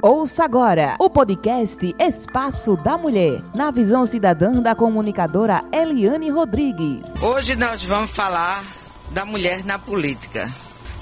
Ouça agora o podcast Espaço da Mulher, na visão cidadã da comunicadora Eliane Rodrigues. Hoje nós vamos falar da mulher na política.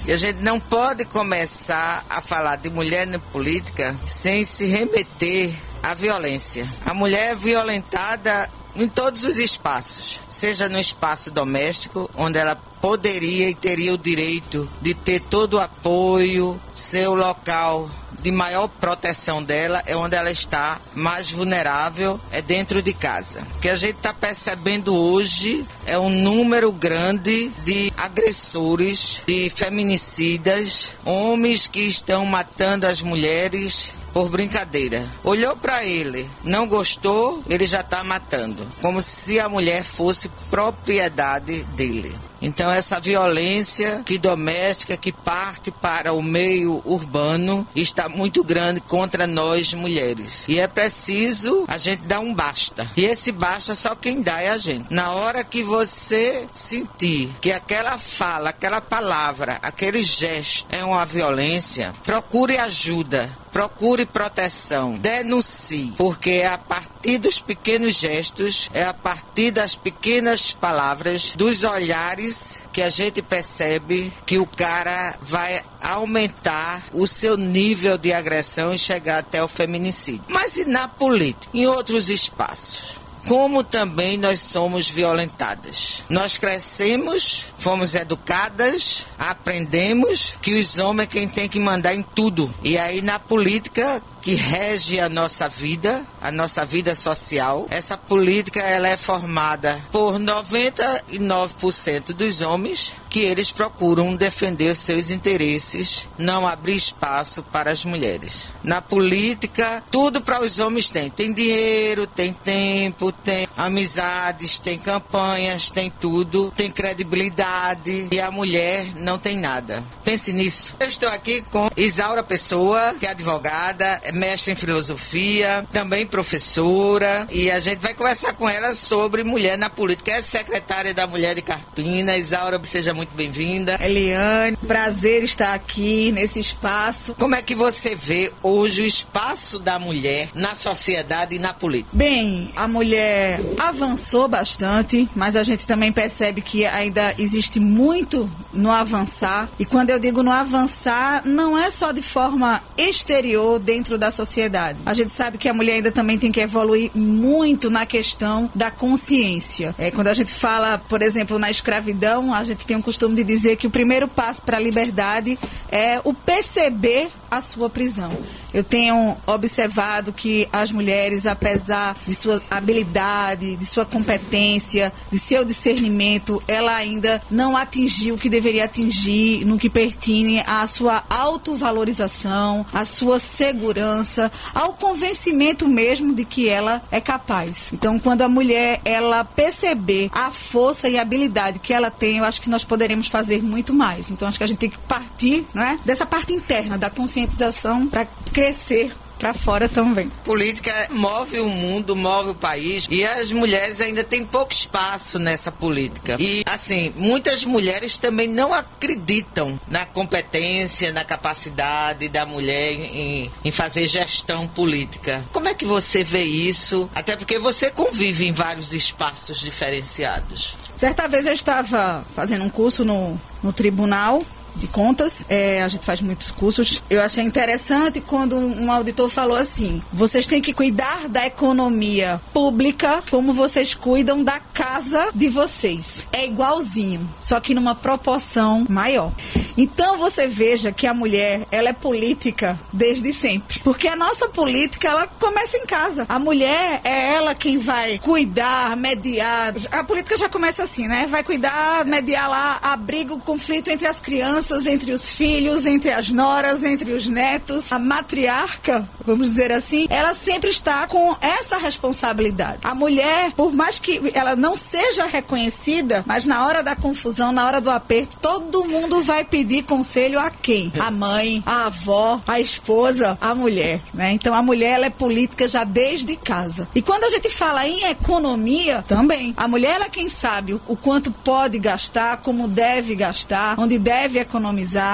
E a gente não pode começar a falar de mulher na política sem se remeter à violência. A mulher é violentada em todos os espaços, seja no espaço doméstico, onde ela poderia e teria o direito de ter todo o apoio, seu local de maior proteção dela é onde ela está mais vulnerável, é dentro de casa. O que a gente está percebendo hoje é um número grande de agressores, de feminicidas, homens que estão matando as mulheres por brincadeira. Olhou para ele, não gostou, ele já está matando, como se a mulher fosse propriedade dele. Então essa violência que doméstica que parte para o meio urbano está muito grande contra nós mulheres. E é preciso a gente dar um basta. E esse basta só quem dá é a gente. Na hora que você sentir que aquela fala, aquela palavra, aquele gesto é uma violência, procure ajuda procure proteção, denuncie, porque é a partir dos pequenos gestos, é a partir das pequenas palavras, dos olhares que a gente percebe que o cara vai aumentar o seu nível de agressão e chegar até o feminicídio. Mas e na política, em outros espaços? como também nós somos violentadas. Nós crescemos, fomos educadas, aprendemos que os homens é quem tem que mandar em tudo. E aí na política que rege a nossa vida, a nossa vida social. Essa política ela é formada por 99% dos homens que eles procuram defender os seus interesses, não abrir espaço para as mulheres. Na política, tudo para os homens tem. Tem dinheiro, tem tempo, tem amizades, tem campanhas, tem tudo, tem credibilidade e a mulher não tem nada. Pense nisso. Eu estou aqui com Isaura Pessoa, que é advogada, é mestre em filosofia, também professora, e a gente vai conversar com ela sobre mulher na política. É secretária da Mulher de Carpina. Isaura, seja muito bem-vinda. Eliane, prazer estar aqui nesse espaço. Como é que você vê hoje o espaço da mulher na sociedade e na política? Bem, a mulher avançou bastante, mas a gente também percebe que ainda existe muito no avançar. E quando eu digo no avançar, não é só de forma exterior dentro da da sociedade. A gente sabe que a mulher ainda também tem que evoluir muito na questão da consciência. É, quando a gente fala, por exemplo, na escravidão, a gente tem um costume de dizer que o primeiro passo para a liberdade é o perceber a sua prisão. Eu tenho observado que as mulheres, apesar de sua habilidade, de sua competência, de seu discernimento, ela ainda não atingiu o que deveria atingir no que pertine à sua autovalorização, à sua segurança, ao convencimento mesmo de que ela é capaz. Então, quando a mulher ela perceber a força e a habilidade que ela tem, eu acho que nós poderemos fazer muito mais. Então, acho que a gente tem que partir, né, dessa parte interna da conscientização para crescer para fora também. Política move o mundo, move o país e as mulheres ainda têm pouco espaço nessa política. E assim, muitas mulheres também não acreditam na competência, na capacidade da mulher em, em fazer gestão política. Como é que você vê isso? Até porque você convive em vários espaços diferenciados. Certa vez eu estava fazendo um curso no, no tribunal de contas. É, a gente faz muitos cursos. Eu achei interessante quando um auditor falou assim: vocês têm que cuidar da economia pública como vocês cuidam da casa de vocês. É igualzinho, só que numa proporção maior. Então você veja que a mulher, ela é política desde sempre. Porque a nossa política, ela começa em casa. A mulher é ela quem vai cuidar, mediar. A política já começa assim, né? Vai cuidar, mediar lá, abriga o conflito entre as crianças crianças, entre os filhos, entre as noras, entre os netos. A matriarca, vamos dizer assim, ela sempre está com essa responsabilidade. A mulher, por mais que ela não seja reconhecida, mas na hora da confusão, na hora do aperto, todo mundo vai pedir conselho a quem? A mãe, a avó, a esposa, a mulher, né? Então a mulher ela é política já desde casa. E quando a gente fala em economia, também. A mulher é quem sabe o quanto pode gastar, como deve gastar, onde deve economizar.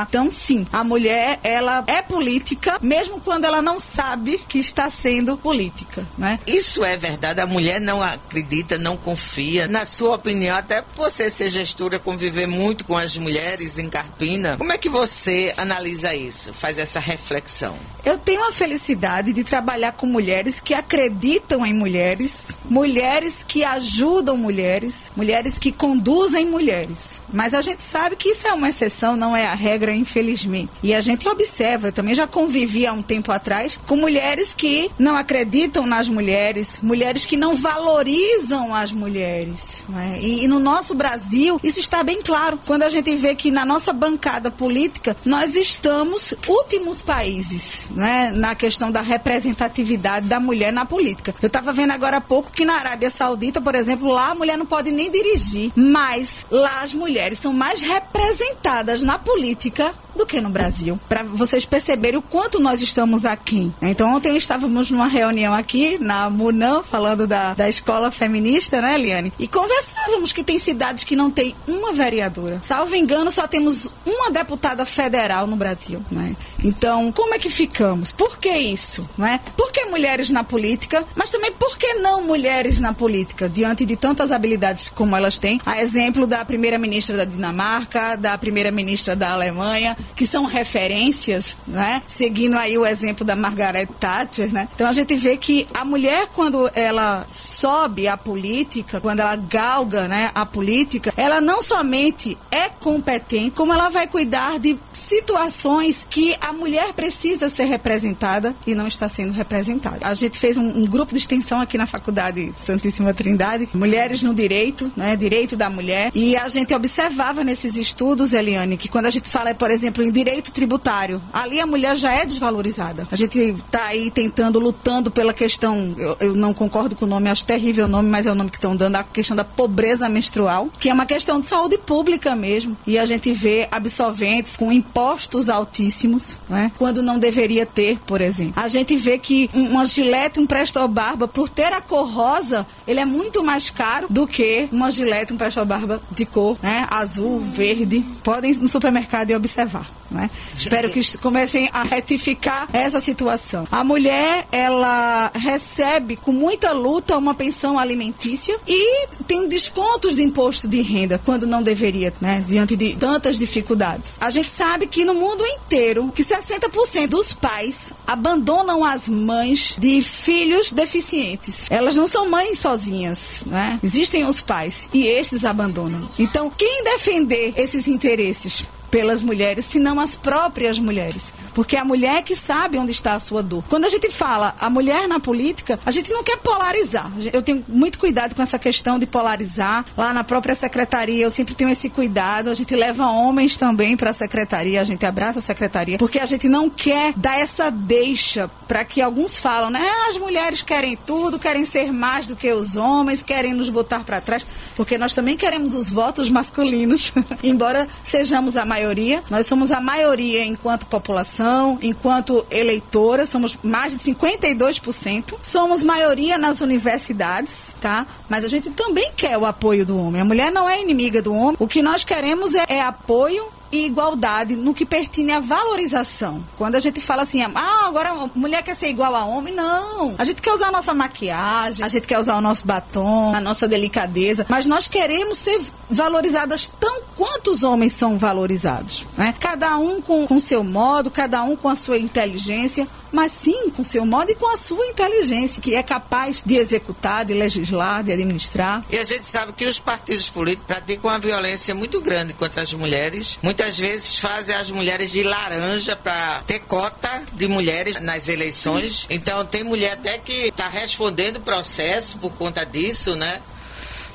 Então, sim, a mulher ela é política, mesmo quando ela não sabe que está sendo política, né? Isso é verdade. A mulher não acredita, não confia. Na sua opinião, até você ser gestora, conviver muito com as mulheres em Carpina, como é que você analisa isso? Faz essa reflexão? Eu tenho a felicidade de trabalhar com mulheres que acreditam em mulheres, mulheres que ajudam mulheres, mulheres que conduzem mulheres. Mas a gente sabe que isso é uma exceção, não é a regra, infelizmente. E a gente observa, eu também já convivi há um tempo atrás com mulheres que não acreditam nas mulheres, mulheres que não valorizam as mulheres. Né? E, e no nosso Brasil, isso está bem claro. Quando a gente vê que na nossa bancada política, nós estamos últimos países né, na questão da representatividade da mulher na política. Eu estava vendo agora há pouco que na Arábia Saudita, por exemplo, lá a mulher não pode nem dirigir, mas lá as mulheres são mais representadas na política do que no Brasil, para vocês perceberem o quanto nós estamos aqui. Então, ontem estávamos numa reunião aqui na Munam, falando da, da escola feminista, né, Eliane? E conversávamos que tem cidades que não tem uma vereadora. Salvo engano, só temos uma deputada federal no Brasil, né? Então, como é que ficamos? Por que isso, não é? Por que mulheres na política, mas também por que não mulheres na política, diante de tantas habilidades como elas têm? A exemplo da primeira-ministra da Dinamarca, da primeira-ministra da Alemanha, que são referências, né? Seguindo aí o exemplo da Margaret Thatcher, né? Então a gente vê que a mulher quando ela sobe a política, quando ela galga, né, a política, ela não somente é competente, como ela vai cuidar de situações que a mulher precisa ser representada e não está sendo representada. A gente fez um, um grupo de extensão aqui na Faculdade Santíssima Trindade, Mulheres no Direito, né, Direito da Mulher, e a gente observava nesses estudos, Eliane, que quando a gente fala, por exemplo, exemplo, em direito tributário, ali a mulher já é desvalorizada. A gente está aí tentando, lutando pela questão, eu, eu, não concordo com o nome, acho terrível o nome, mas é o nome que estão dando, a questão da pobreza menstrual, que é uma questão de saúde pública mesmo. E a gente vê absolventes com impostos altíssimos, né, quando não deveria ter, por exemplo. A gente vê que uma gilete, um presto-barba, por ter a cor rosa, ele é muito mais caro do que uma gilete, um presto-barba de cor né, azul, verde. Podem no supermercado e observar. Né? Espero que comecem a retificar essa situação. A mulher, ela recebe com muita luta uma pensão alimentícia e tem descontos de imposto de renda quando não deveria, né? Diante de tantas dificuldades. A gente sabe que no mundo inteiro, que 60% dos pais abandonam as mães de filhos deficientes. Elas não são mães sozinhas, né? Existem os pais e estes abandonam. Então, quem defender esses interesses pelas mulheres, senão as próprias mulheres. Porque é a mulher que sabe onde está a sua dor. Quando a gente fala a mulher na política, a gente não quer polarizar. Eu tenho muito cuidado com essa questão de polarizar. Lá na própria secretaria, eu sempre tenho esse cuidado. A gente leva homens também para a secretaria, a gente abraça a secretaria, porque a gente não quer dar essa deixa para que alguns falam, né? Ah, as mulheres querem tudo, querem ser mais do que os homens, querem nos botar para trás, porque nós também queremos os votos masculinos, embora sejamos a maioria maioria. Nós somos a maioria enquanto população, enquanto eleitoras, somos mais de 52%. Somos maioria nas universidades, tá? Mas a gente também quer o apoio do homem. A mulher não é inimiga do homem. O que nós queremos é, é apoio e igualdade no que pertine à valorização. Quando a gente fala assim, ah, agora mulher quer ser igual a homem, não. A gente quer usar a nossa maquiagem, a gente quer usar o nosso batom, a nossa delicadeza, mas nós queremos ser valorizadas tão quanto os homens são valorizados. Né? Cada um com o seu modo, cada um com a sua inteligência, mas sim com seu modo e com a sua inteligência, que é capaz de executar, de legislar, de administrar. E a gente sabe que os partidos políticos praticam uma violência muito grande contra as mulheres. Muitas vezes fazem as mulheres de laranja para ter cota de mulheres nas eleições. Sim. Então tem mulher até que está respondendo processo por conta disso, né?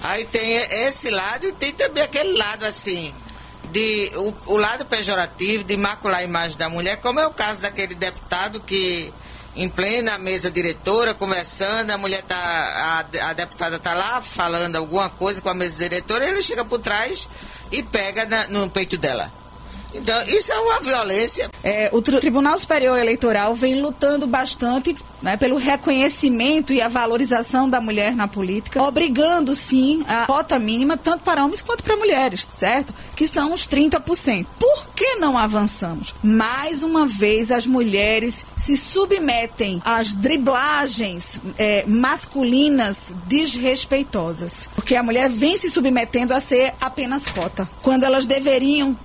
Aí tem esse lado e tem também aquele lado assim, de o, o, lado pejorativo de macular a imagem da mulher, como é o caso daquele deputado que em plena mesa diretora, conversando, a mulher tá, a, a deputada tá lá falando alguma coisa com a mesa diretora, ele chega por trás e pega na, no peito dela. Então, isso é uma violência. É, o Tribunal Superior Eleitoral vem lutando bastante né, pelo reconhecimento e a valorização da mulher na política, obrigando sim a cota mínima tanto para homens quanto para mulheres, certo? Que são os 30%. Por que não avançamos? Mais uma vez, as mulheres se submetem às driblagens é, masculinas desrespeitosas. Porque a mulher vem se submetendo a ser apenas cota, quando elas deveriam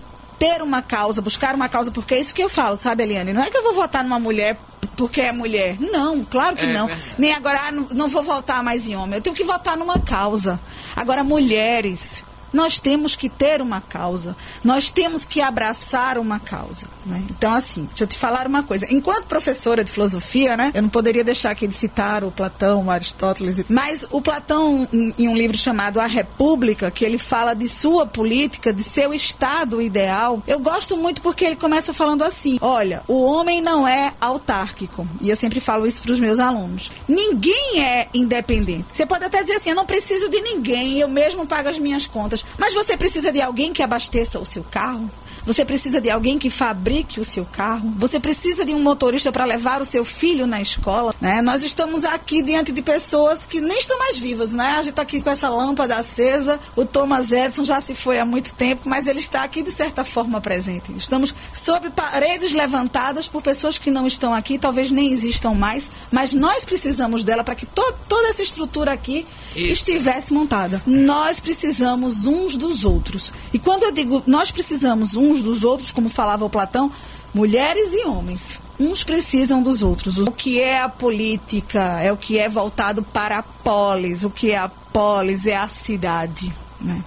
ter uma causa, buscar uma causa, porque é isso que eu falo, sabe, Eliane? Não é que eu vou votar numa mulher porque é mulher. Não, claro que é, não. Nem agora, ah, não, não vou votar mais em homem. Eu tenho que votar numa causa. Agora, mulheres nós temos que ter uma causa, nós temos que abraçar uma causa. Né? Então, assim, deixa eu te falar uma coisa. Enquanto professora de filosofia, né, eu não poderia deixar aqui de citar o Platão, o Aristóteles, mas o Platão, em um livro chamado A República, que ele fala de sua política, de seu estado ideal, eu gosto muito porque ele começa falando assim: olha, o homem não é autárquico. E eu sempre falo isso para os meus alunos. Ninguém é independente. Você pode até dizer assim: eu não preciso de ninguém, eu mesmo pago as minhas contas. Mas você precisa de alguém que abasteça o seu carro? Você precisa de alguém que fabrique o seu carro. Você precisa de um motorista para levar o seu filho na escola. Né? Nós estamos aqui diante de pessoas que nem estão mais vivas. Né? A gente está aqui com essa lâmpada acesa. O Thomas Edison já se foi há muito tempo, mas ele está aqui de certa forma presente. Estamos sob paredes levantadas por pessoas que não estão aqui, talvez nem existam mais, mas nós precisamos dela para que to toda essa estrutura aqui Isso. estivesse montada. Nós precisamos uns dos outros. E quando eu digo nós precisamos uns uns dos outros, como falava o Platão, mulheres e homens. Uns precisam dos outros. O que é a política é o que é voltado para a polis. O que é a polis é a cidade. Né?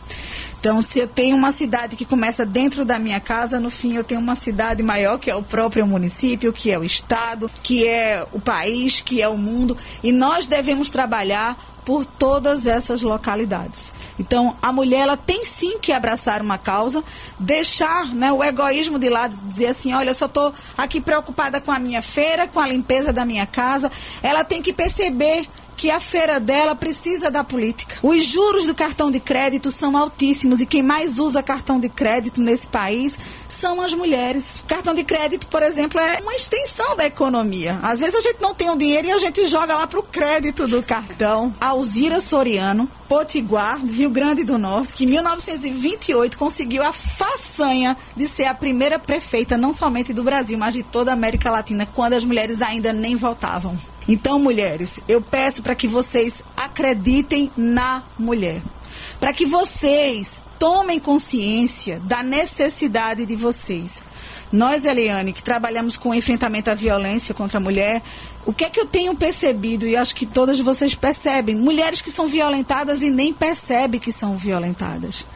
Então, se eu tenho uma cidade que começa dentro da minha casa, no fim eu tenho uma cidade maior, que é o próprio município, que é o estado, que é o país, que é o mundo. E nós devemos trabalhar por todas essas localidades. Então, a mulher ela tem sim que abraçar uma causa, deixar né, o egoísmo de lado, dizer assim, olha, eu só estou aqui preocupada com a minha feira, com a limpeza da minha casa. Ela tem que perceber que a feira dela precisa da política. Os juros do cartão de crédito são altíssimos e quem mais usa cartão de crédito nesse país são as mulheres. Cartão de crédito, por exemplo, é uma extensão da economia. Às vezes a gente não tem o dinheiro e a gente joga lá para o crédito do cartão. Alzira Soriano, Potiguar, Rio Grande do Norte, que em 1928 conseguiu a façanha de ser a primeira prefeita, não somente do Brasil, mas de toda a América Latina, quando as mulheres ainda nem votavam. Então, mulheres, eu peço para que vocês acreditem na mulher. Para que vocês tomem consciência da necessidade de vocês. Nós, Eliane, que trabalhamos com o enfrentamento à violência contra a mulher, o que é que eu tenho percebido, e acho que todas vocês percebem? Mulheres que são violentadas e nem percebem que são violentadas.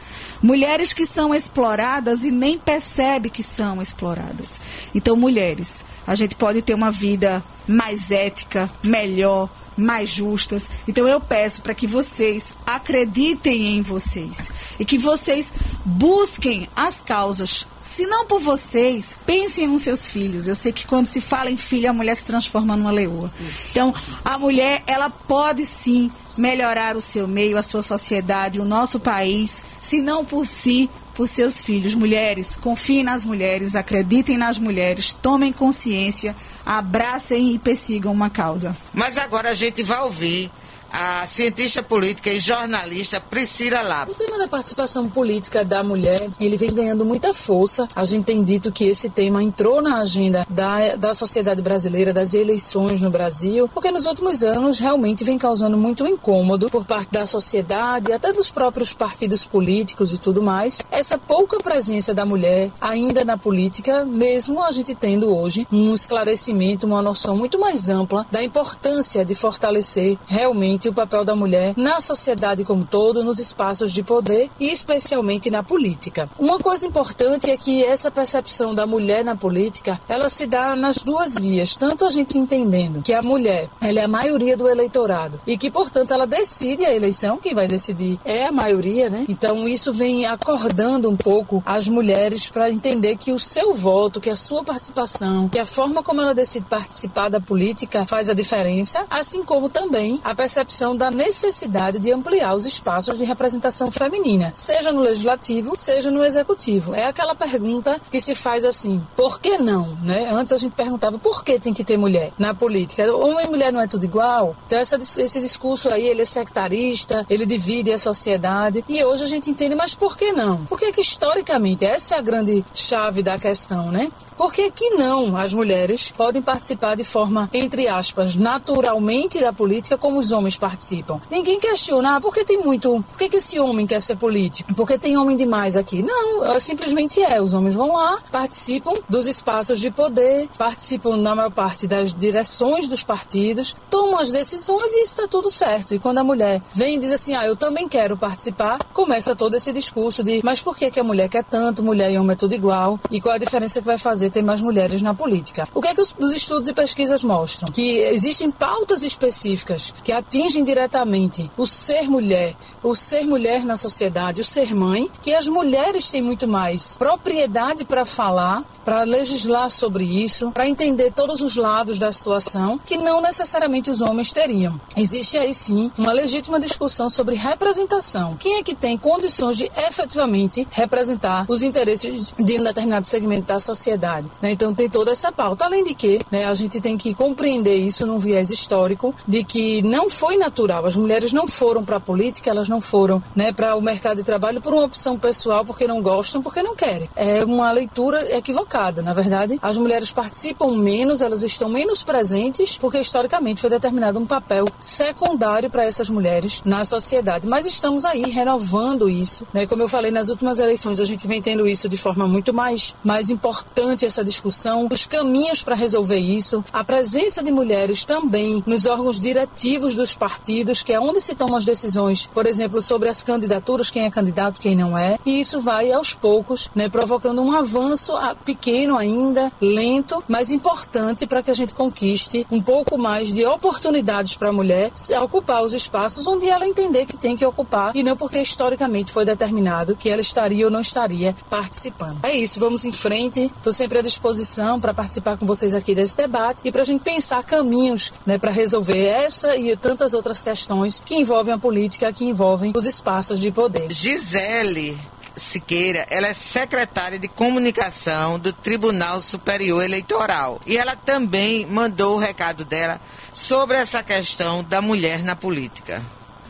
Mulheres que são exploradas e nem percebem que são exploradas. Então, mulheres, a gente pode ter uma vida mais ética, melhor, mais justas. Então eu peço para que vocês acreditem em vocês e que vocês busquem as causas. Se não por vocês, pensem nos seus filhos. Eu sei que quando se fala em filho, a mulher se transforma numa leoa. Então, a mulher, ela pode sim melhorar o seu meio, a sua sociedade, o nosso país, se não por si, por seus filhos. Mulheres, confiem nas mulheres, acreditem nas mulheres, tomem consciência, abracem e persigam uma causa. Mas agora a gente vai ouvir a cientista política e jornalista Priscila Lapa. O tema da participação política da mulher, ele vem ganhando muita força. A gente tem dito que esse tema entrou na agenda da, da sociedade brasileira, das eleições no Brasil, porque nos últimos anos realmente vem causando muito incômodo por parte da sociedade, até dos próprios partidos políticos e tudo mais, essa pouca presença da mulher ainda na política, mesmo a gente tendo hoje um esclarecimento, uma noção muito mais ampla da importância de fortalecer realmente o papel da mulher na sociedade como todo, nos espaços de poder e especialmente na política. Uma coisa importante é que essa percepção da mulher na política, ela se dá nas duas vias, tanto a gente entendendo que a mulher, ela é a maioria do eleitorado e que, portanto, ela decide a eleição, quem vai decidir é a maioria, né? Então isso vem acordando um pouco as mulheres para entender que o seu voto, que a sua participação, que a forma como ela decide participar da política faz a diferença, assim como também a percepção percepção da necessidade de ampliar os espaços de representação feminina, seja no legislativo, seja no executivo. É aquela pergunta que se faz assim: por que não? Né? Antes a gente perguntava por que tem que ter mulher na política. Homem e mulher não é tudo igual? Então essa, esse discurso aí ele é sectarista, ele divide a sociedade. E hoje a gente entende, mas por que não? Porque que historicamente essa é a grande chave da questão, né? Por que, que não as mulheres podem participar de forma, entre aspas, naturalmente da política como os homens participam? Ninguém questiona, ah, por que tem muito, por que, que esse homem quer ser político? Porque tem homem demais aqui? Não, é, simplesmente é. Os homens vão lá, participam dos espaços de poder, participam na maior parte das direções dos partidos, tomam as decisões e está tudo certo. E quando a mulher vem e diz assim, ah, eu também quero participar, começa todo esse discurso de, mas por que, que a mulher quer tanto, mulher e homem é tudo igual? E qual a diferença que vai fazer ter mais mulheres na política. O que é que os, os estudos e pesquisas mostram? Que existem pautas específicas que atingem diretamente o ser mulher, o ser mulher na sociedade, o ser mãe, que as mulheres têm muito mais propriedade para falar, para legislar sobre isso, para entender todos os lados da situação, que não necessariamente os homens teriam. Existe aí sim uma legítima discussão sobre representação. Quem é que tem condições de efetivamente representar os interesses de um determinado segmento da sociedade? Né? Então tem toda essa pauta. Além de que né, a gente tem que compreender isso num viés histórico, de que não foi natural. As mulheres não foram para a política, elas não foram né, para o mercado de trabalho por uma opção pessoal, porque não gostam, porque não querem. É uma leitura equivocada. Na verdade, as mulheres participam menos, elas estão menos presentes, porque historicamente foi determinado um papel secundário para essas mulheres na sociedade. Mas estamos aí renovando isso. Né? Como eu falei nas últimas eleições, a gente vem tendo isso de forma muito mais, mais importante, essa discussão, os caminhos para resolver isso, a presença de mulheres também nos órgãos diretivos dos partidos, que é onde se tomam as decisões, por exemplo, sobre as candidaturas, quem é candidato, quem não é, e isso vai aos poucos, né, provocando um avanço pequeno ainda, lento, mas importante para que a gente conquiste um pouco mais de oportunidades para a mulher ocupar os espaços onde ela entender que tem que ocupar e não porque historicamente foi determinado que ela estaria ou não estaria participando. É isso, vamos em frente. Estou sempre à disposição para participar com vocês aqui desse debate e para a gente pensar caminhos né, para resolver essa e tantas outras questões que envolvem a política, que envolvem os espaços de poder. Gisele Siqueira, ela é secretária de comunicação do Tribunal Superior Eleitoral. E ela também mandou o recado dela sobre essa questão da mulher na política.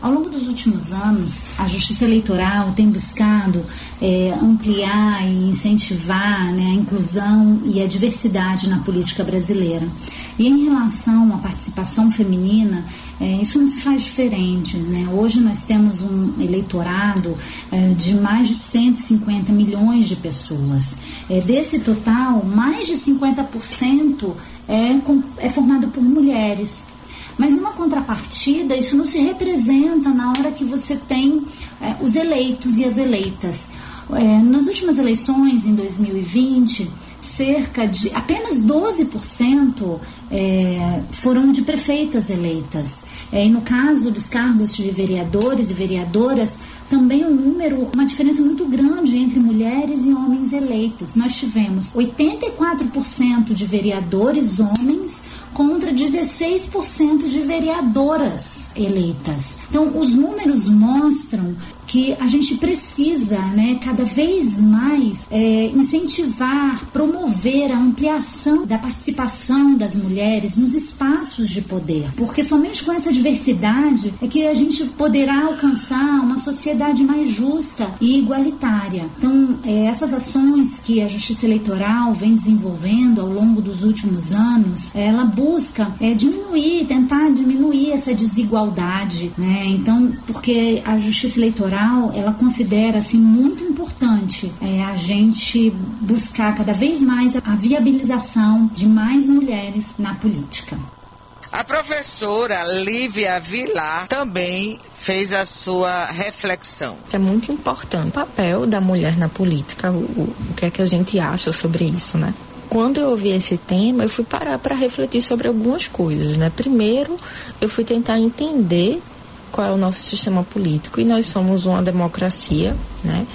Ao longo dos últimos anos, a Justiça Eleitoral tem buscado é, ampliar e incentivar né, a inclusão e a diversidade na política brasileira. E em relação à participação feminina, é, isso não se faz diferente. Né? Hoje nós temos um eleitorado é, de mais de 150 milhões de pessoas. É, desse total, mais de 50% é, é formado por mulheres. Mas numa contrapartida, isso não se representa na hora que você tem é, os eleitos e as eleitas. É, nas últimas eleições, em 2020, cerca de apenas 12% é, foram de prefeitas eleitas. É, e no caso dos cargos de vereadores e vereadoras, também um número, uma diferença muito grande entre mulheres e homens eleitos. Nós tivemos 84% de vereadores homens contra 16% de vereadoras eleitas. Então, os números mostram que a gente precisa, né, cada vez mais é, incentivar, promover a ampliação da participação das mulheres nos espaços de poder, porque somente com essa diversidade é que a gente poderá alcançar uma sociedade mais justa e igualitária. Então, é, essas ações que a Justiça Eleitoral vem desenvolvendo ao longo dos últimos anos, ela busca é, diminuir, tentar diminuir essa desigualdade, né? Então, porque a Justiça Eleitoral ela considera assim muito importante é, a gente buscar cada vez mais a viabilização de mais mulheres na política. A professora Lívia Vilar também fez a sua reflexão. É muito importante o papel da mulher na política, o, o que é que a gente acha sobre isso, né? Quando eu ouvi esse tema, eu fui parar para refletir sobre algumas coisas, né? Primeiro, eu fui tentar entender qual é o nosso sistema político e nós somos uma democracia, né?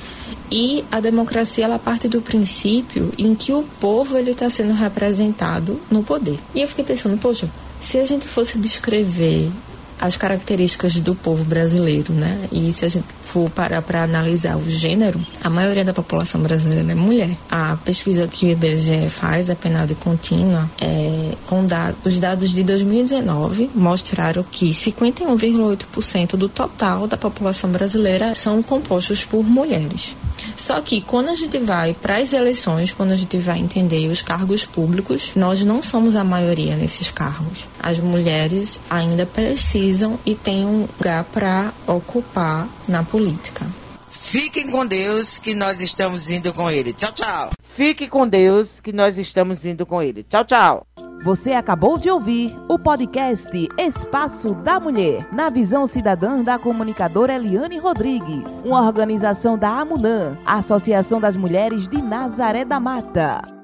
E a democracia ela parte do princípio em que o povo ele está sendo representado no poder. E eu fiquei pensando, poxa, se a gente fosse descrever as características do povo brasileiro, né? E se a gente for parar para analisar o gênero, a maioria da população brasileira é mulher. A pesquisa que o IBGE faz, a penal contínua, é, com os dados de 2019 mostraram que 51,8% do total da população brasileira são compostos por mulheres. Só que quando a gente vai para as eleições, quando a gente vai entender os cargos públicos, nós não somos a maioria nesses cargos. As mulheres ainda precisam e têm um lugar para ocupar na política. Fiquem com Deus que nós estamos indo com ele. Tchau, tchau. Fique com Deus que nós estamos indo com ele. Tchau, tchau. Você acabou de ouvir o podcast Espaço da Mulher, na visão cidadã da comunicadora Eliane Rodrigues, uma organização da AMUNAM, Associação das Mulheres de Nazaré da Mata.